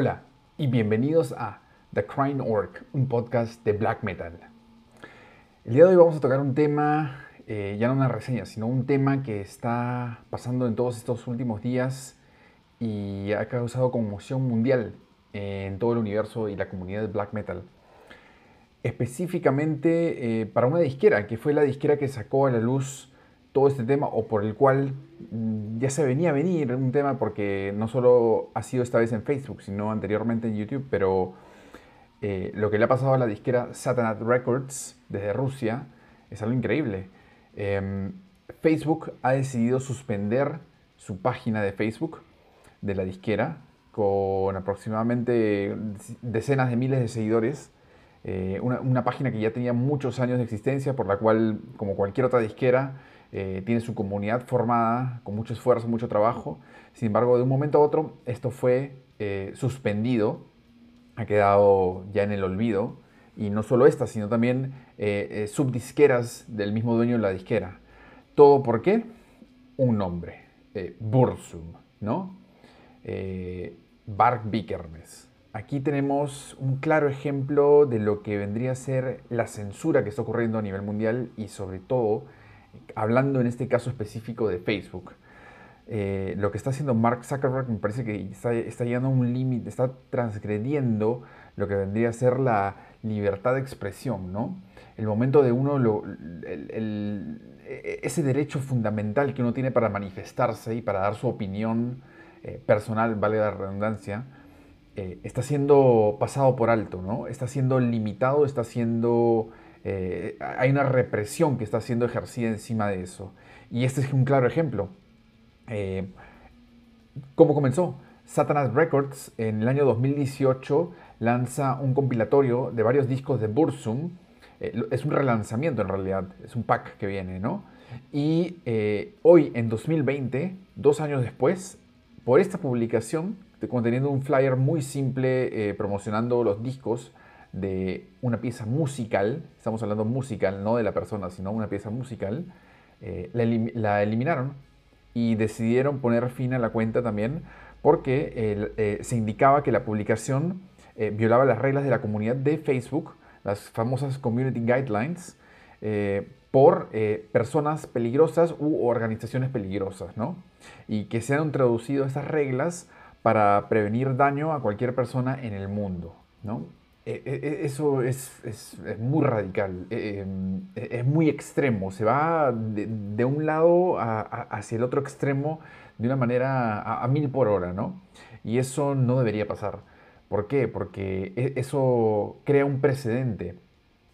Hola y bienvenidos a The Crying Orc, un podcast de black metal. El día de hoy vamos a tocar un tema, eh, ya no una reseña, sino un tema que está pasando en todos estos últimos días y ha causado conmoción mundial en todo el universo y la comunidad de black metal. Específicamente eh, para una disquera, que fue la disquera que sacó a la luz todo este tema o por el cual mm, ya se venía a venir un tema porque no solo ha sido esta vez en Facebook, sino anteriormente en YouTube, pero eh, lo que le ha pasado a la disquera Satanat Records desde Rusia es algo increíble. Em, Facebook ha decidido suspender su página de Facebook de la disquera con aproximadamente decenas de miles de seguidores. Eh, una, una página que ya tenía muchos años de existencia, por la cual, como cualquier otra disquera, eh, tiene su comunidad formada con mucho esfuerzo, mucho trabajo. Sin embargo, de un momento a otro, esto fue eh, suspendido, ha quedado ya en el olvido. Y no solo esta, sino también eh, subdisqueras del mismo dueño de la disquera. ¿Todo por qué? Un nombre, Bursum, ¿no? Bark Vikernes. Aquí tenemos un claro ejemplo de lo que vendría a ser la censura que está ocurriendo a nivel mundial y sobre todo hablando en este caso específico de Facebook, eh, lo que está haciendo Mark Zuckerberg me parece que está, llegando a un límite, está transgrediendo lo que vendría a ser la libertad de expresión, ¿no? El momento de uno, ese derecho fundamental que uno tiene para manifestarse y para dar su opinión eh, personal, vale la redundancia, eh, está siendo pasado por alto, ¿no? Está siendo limitado, está siendo eh, hay una represión que está siendo ejercida encima de eso. Y este es un claro ejemplo. Eh, ¿Cómo comenzó? Satanas Records en el año 2018 lanza un compilatorio de varios discos de Bursum. Eh, es un relanzamiento en realidad, es un pack que viene, ¿no? Y hoy, en 2020, dos años después, por esta publicación, conteniendo un flyer muy simple promocionando los discos, de una pieza musical, estamos hablando musical, no de la persona, sino una pieza musical, eh, la, eliminaron y decidieron poner fin a la cuenta también porque eh, se indicaba que la publicación eh, violaba las reglas de la comunidad de Facebook, las famosas Community Guidelines, por personas peligrosas u organizaciones peligrosas, ¿no? Y que se han introducido estas reglas para prevenir daño a cualquier persona en el mundo, ¿no? Eh, eh, eh, eso es, muy radical, em, es muy extremo, se va de, un lado hacia el otro extremo de una manera a, mil por hora, ¿no? Y eso no debería pasar. ¿Por qué? Porque e, eso crea un precedente,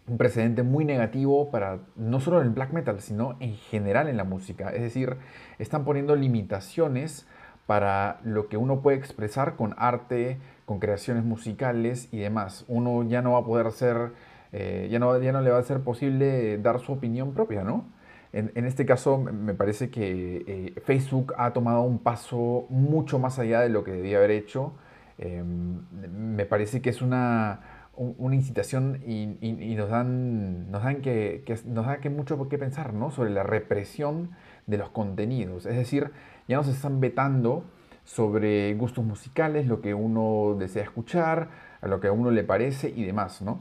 un precedente muy negativo para no solo el black metal, sino en general en la música. Es decir, están poniendo limitaciones para lo que uno puede expresar con arte, con creaciones musicales y demás. Uno ya no va a poder ser, eh, ya, no, ya no le va a ser posible dar su opinión propia, ¿no? En, este caso me parece que eh, Facebook ha tomado un paso mucho más allá de lo que debía haber hecho. Em, me parece que es una, una incitación y, nos dan, nos dan, que, nos da que mucho que pensar ¿no? sobre la represión de los contenidos. Es decir, ya nos están vetando sobre gustos musicales, lo que uno desea escuchar, a lo que a uno le parece y demás, ¿no?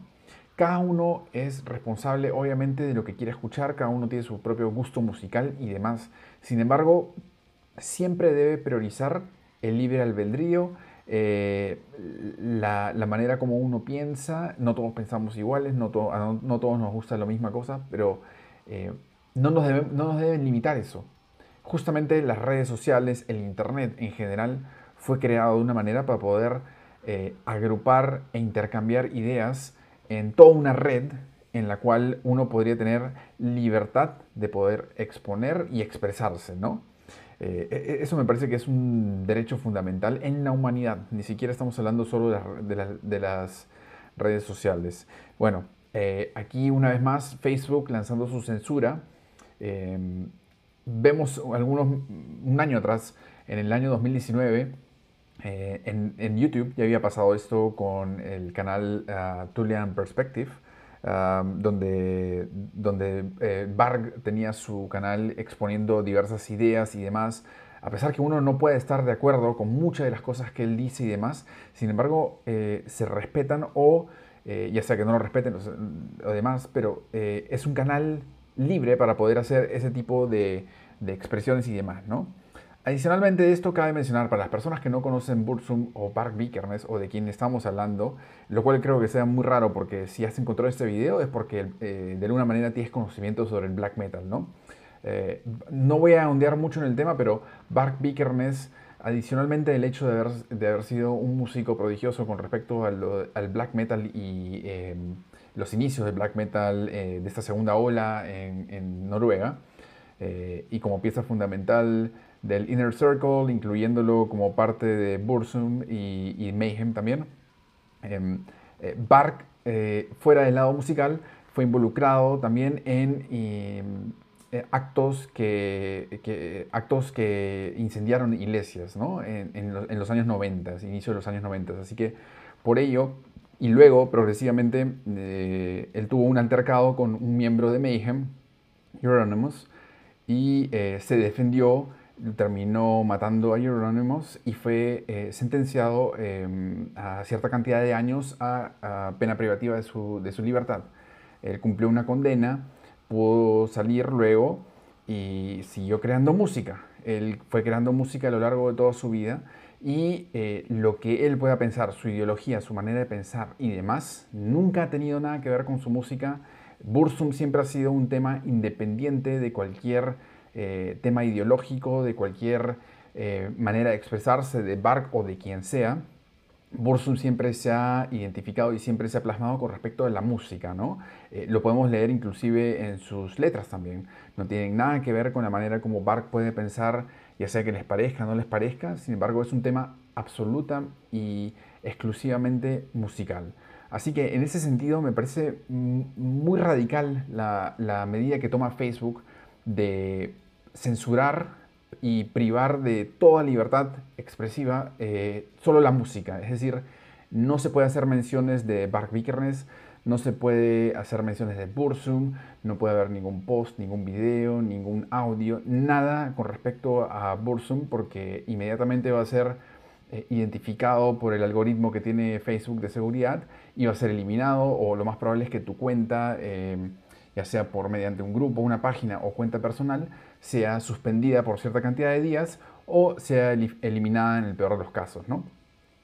Cada uno es responsable, obviamente, de lo que quiere escuchar, cada uno tiene su propio gusto musical y demás. Sin embargo, siempre debe priorizar el libre albedrío, eh, la, manera como uno piensa. No todos pensamos iguales, no, no, todos nos gusta la misma cosa, pero eh, no, nos no nos deben limitar eso. Justamente las redes sociales, el Internet en general, fue creado de una manera para poder eh, agrupar e intercambiar ideas en toda una red en la cual uno podría tener libertad de poder exponer y expresarse, ¿no? Eh, e, e, eso me parece que es un derecho fundamental en la humanidad, ni siquiera estamos hablando solo de, las redes sociales. Bueno, eh, aquí una vez más Facebook lanzando su censura, em, vemos algunos, un año atrás, en el año 2019, eh, en, YouTube ya había pasado esto con el canal uh, Tulian Perspective, um, donde, donde eh, tenía su canal exponiendo diversas ideas y demás. A pesar que uno no puede estar de acuerdo con muchas de las cosas que él dice y demás, sin embargo, se respetan o, ya sea que no lo respeten o demás, pero es un canal libre para poder hacer ese tipo de, expresiones y demás, ¿no? Adicionalmente de esto, cabe mencionar para las personas que no conocen Bursum o Bark Vikernes o de quien estamos hablando, lo cual creo que sea muy raro porque si has encontrado este video es porque eh, de alguna manera tienes conocimiento sobre el black metal, ¿no? Eh, no voy a ondear mucho en el tema, pero Bark Vikernes, adicionalmente el hecho de haber, sido un músico prodigioso con respecto al, black metal y em, los inicios del black metal eh, de esta segunda ola en, en Noruega, y como pieza fundamental del Inner Circle, incluyéndolo como parte de Bursum y, Mayhem también. Em, eh, Bark, eh, fuera del lado musical, fue involucrado también en eh, actos, que, actos que incendiaron iglesias ¿no? en, los, años 90, inicio de los años 90. Así que por ello, y luego progresivamente, él tuvo un altercado con un miembro de Mayhem, Euronymous, y se defendió terminó matando a Euronymous y fue eh, sentenciado em, a cierta cantidad de años a, pena privativa de su, de su, libertad. Él cumplió una condena, pudo salir luego y siguió creando música. Él fue creando música a lo largo de toda su vida y eh, lo que él pueda pensar, su ideología, su manera de pensar y demás, nunca ha tenido nada que ver con su música. Bursum siempre ha sido un tema independiente de cualquier eh, tema ideológico, de cualquier eh, manera de expresarse de Bark o de quien sea, Bursum siempre se ha identificado y siempre se ha plasmado con respecto a la música, ¿no? Eh, lo podemos leer inclusive en sus letras también. No tienen nada que ver con la manera como Bark puede pensar, ya sea que les parezca o no les parezca, sin embargo es un tema absoluta y exclusivamente musical. Así que en ese sentido me parece muy radical la medida que toma Facebook de censurar y privar de toda libertad expresiva eh, solo la música. Es decir, no se puede hacer menciones de Bark Vikernes, no se puede hacer menciones de Bursum, no puede haber ningún post, ningún video, ningún audio, nada con respecto a Bursum porque inmediatamente va a ser eh, identificado por el algoritmo que tiene Facebook de seguridad y va a ser eliminado o lo más probable es que tu cuenta... Eh, ya sea por mediante un grupo, una página o cuenta personal, sea suspendida por cierta cantidad de días o sea eliminada en el peor de los casos, ¿no?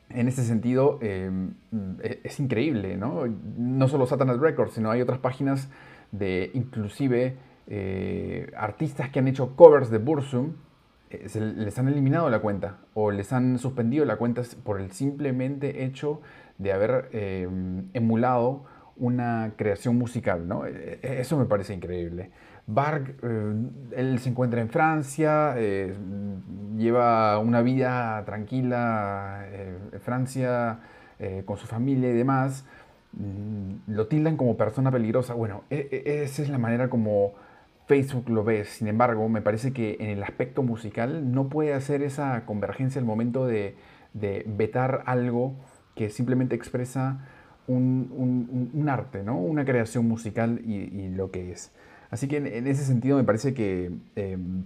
En ese sentido, em, e-, es increíble, ¿no? No solo Satanás Records, sino hay otras páginas de inclusive eh, artistas que han hecho covers de Bursum, eh, les han eliminado la cuenta o les han suspendido la cuenta por el simplemente hecho de haber em, emulado una creación musical, ¿no? E, e, eso me parece increíble. Barg, eh, él se encuentra en Francia, eh, lleva una vida tranquila en eh, Francia con su familia y demás. Mm, lo tildan como persona peligrosa. Bueno, e, esa es la manera como Facebook lo ve. Sin embargo, me parece que en el aspecto musical no puede hacer esa convergencia al momento de vetar algo que simplemente expresa un, arte, ¿no? una creación musical y, lo que es. Así que en, ese sentido me parece que em,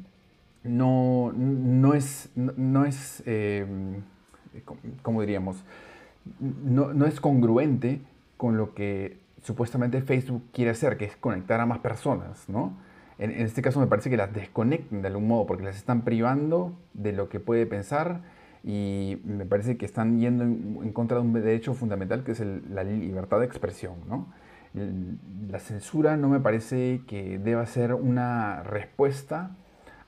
no, no, es, no, es em, ¿cómo diríamos? No, es congruente con lo que supuestamente Facebook quiere hacer, que es conectar a más personas, ¿no? En, en, este caso me parece que las desconectan de algún modo, porque las están privando de lo que puede pensar y me parece que están yendo en, contra de un derecho fundamental que es la libertad de expresión. ¿no? La censura no me parece que deba ser una respuesta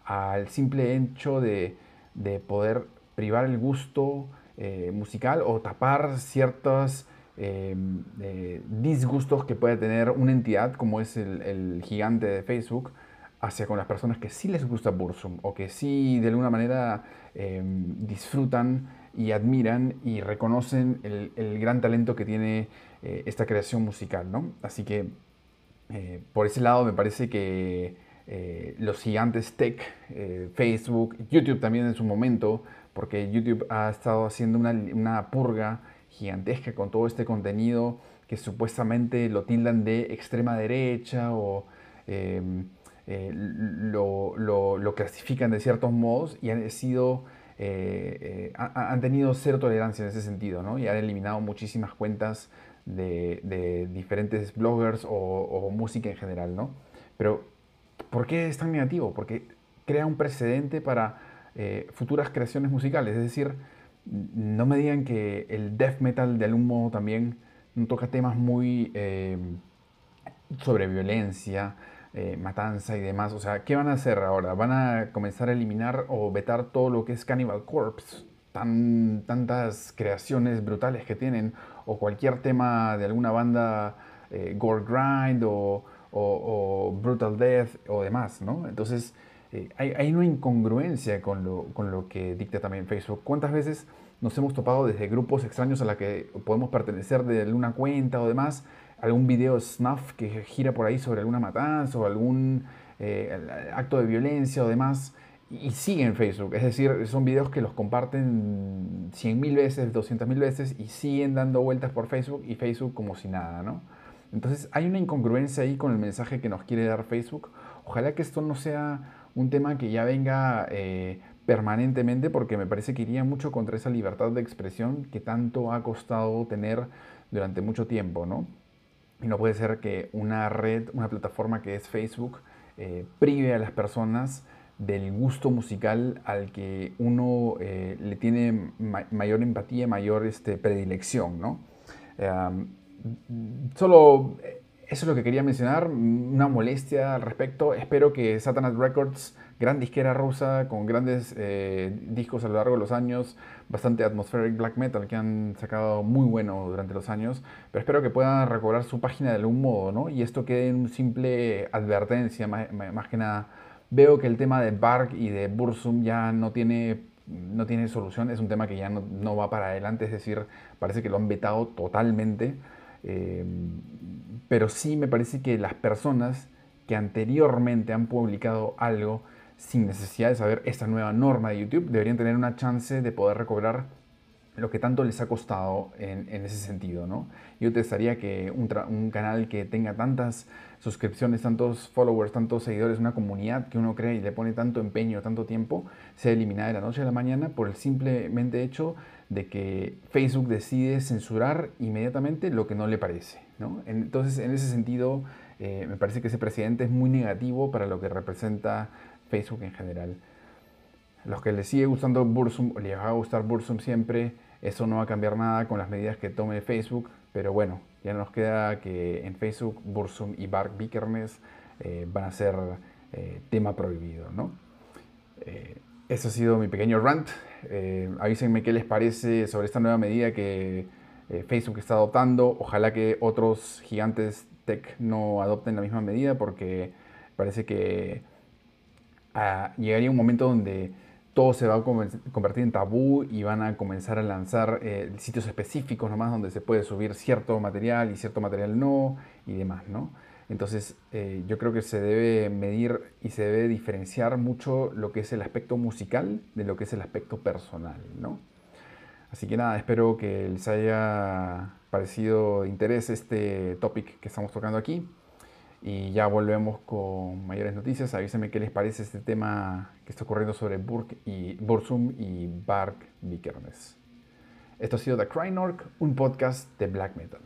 al simple hecho de, de poder privar el gusto eh, musical o tapar ciertos em, eh, disgustos que puede tener una entidad como es el, el gigante de Facebook hacia con las personas que sí les gusta Bursum o que sí de alguna manera em, disfrutan y admiran y reconocen el, gran talento que tiene eh, esta creación musical. ¿no? Así que eh, por ese lado me parece que eh, los gigantes tech, Facebook, YouTube también en su momento, porque YouTube ha estado haciendo una, una purga gigantesca con todo este contenido que supuestamente lo tildan de extrema derecha o eh, lo, lo, clasifican de ciertos modos y han sido... Eh, han tenido cero tolerancia en ese sentido, ¿no? Y han eliminado muchísimas cuentas de, diferentes bloggers o, música en general, ¿no? Pero, ¿por qué es tan negativo? Porque crea un precedente para futuras creaciones musicales, es decir, no me digan que el death metal de algún modo también toca temas muy eh, sobre violencia, eh, matanza y demás. O sea, ¿qué van a hacer ahora? ¿Van a comenzar a eliminar o vetar todo lo que es Cannibal Corpse? Tan, tantas creaciones brutales que tienen, o cualquier tema de alguna banda eh, Gore Grind o, Brutal Death o demás, ¿no? Entonces, hay, hay, una incongruencia con lo, que dicta también Facebook. ¿Cuántas veces nos hemos topado desde grupos extraños a la que podemos pertenecer de alguna cuenta o demás, algún video snuff que gira por ahí sobre alguna matanza o algún eh, acto de violencia o demás, y siguen Facebook. Es decir, son videos que los comparten 100.000 veces, 200.000 veces y siguen dando vueltas por Facebook y Facebook como si nada, ¿no? Entonces hay una incongruencia ahí con el mensaje que nos quiere dar Facebook. Ojalá que esto no sea un tema que ya venga eh, permanentemente porque me parece que iría mucho contra esa libertad de expresión que tanto ha costado tener durante mucho tiempo, ¿no? Y no puede ser que una red, una plataforma que es Facebook, eh, prive a las personas del gusto musical al que uno eh, le tiene mayor empatía, mayor este, predilección, ¿no? solo eso es lo que quería mencionar, una molestia al respecto. Espero que Satanas Records, gran disquera rusa con grandes eh, discos a lo largo de los años, bastante atmospheric black metal que han sacado muy bueno durante los años, pero espero que puedan recobrar su página de algún modo, ¿no? Y esto quede en simple advertencia, más, que nada. Veo que el tema de Bark y de Bursum ya no tiene, no tiene solución, es un tema que ya no, no va para adelante, es decir, parece que lo han vetado totalmente. Eh, pero sí me parece que las personas que anteriormente han publicado algo sin necesidad de saber esta nueva norma de YouTube deberían tener una chance de poder recobrar lo que tanto les ha costado en, ese sentido, ¿no? Yo te estaría que un, un, canal que tenga tantas suscripciones, tantos followers, tantos seguidores, una comunidad que uno cree y le pone tanto empeño, tanto tiempo, sea eliminada de la noche a la mañana por el simplemente hecho de que Facebook decide censurar inmediatamente lo que no le parece. ¿no? Entonces, en ese sentido, eh, me parece que ese presidente es muy negativo para lo que representa Facebook en general. Los que les sigue gustando Bursum, o les va a gustar Bursum siempre, eso no va a cambiar nada con las medidas que tome Facebook, pero bueno, ya nos queda que en Facebook Bursum y Bark Vikernes eh, van a ser eh, tema prohibido, ¿no? Eso ha sido mi pequeño rant. Eh, avísenme qué les parece sobre esta nueva medida que eh, Facebook está adoptando. Ojalá que otros gigantes tech no adopten la misma medida porque parece que ah, llegaría un momento donde todo se va a convertir en tabú y van a comenzar a lanzar eh, sitios específicos nomás donde se puede subir cierto material y cierto material no y demás, ¿no? Entonces eh, yo creo que se debe medir y se debe diferenciar mucho lo que es el aspecto musical de lo que es el aspecto personal, ¿no? Así que nada, espero que les haya parecido de interés este topic que estamos tocando aquí. Y ya volvemos con mayores noticias. Avísenme qué les parece este tema que está ocurriendo sobre Burk y, Bursum y Bark Vikernes. Esto ha sido The Crying Orc, un podcast de black metal.